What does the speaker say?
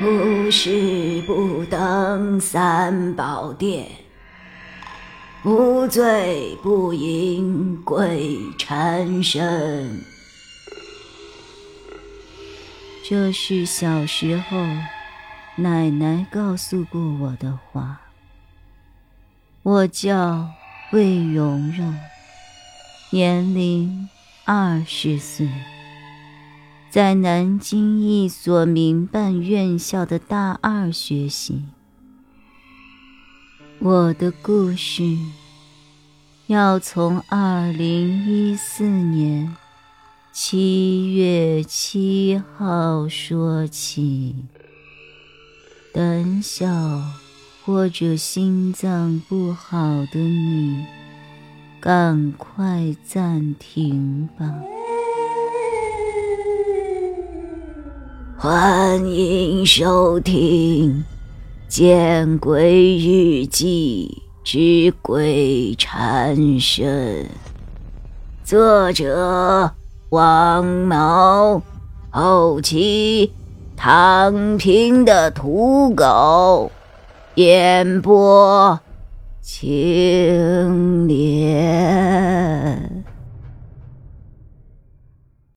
不是不登三宝殿，无罪不迎鬼缠身。这是小时候奶奶告诉过我的话。我叫魏蓉蓉，年龄二十岁。在南京一所民办院校的大二学习。我的故事要从二零一四年七月七号说起。胆小或者心脏不好的你，赶快暂停吧。欢迎收听《见鬼日记之鬼缠身》，作者王毛，后期躺平的土狗，演播青。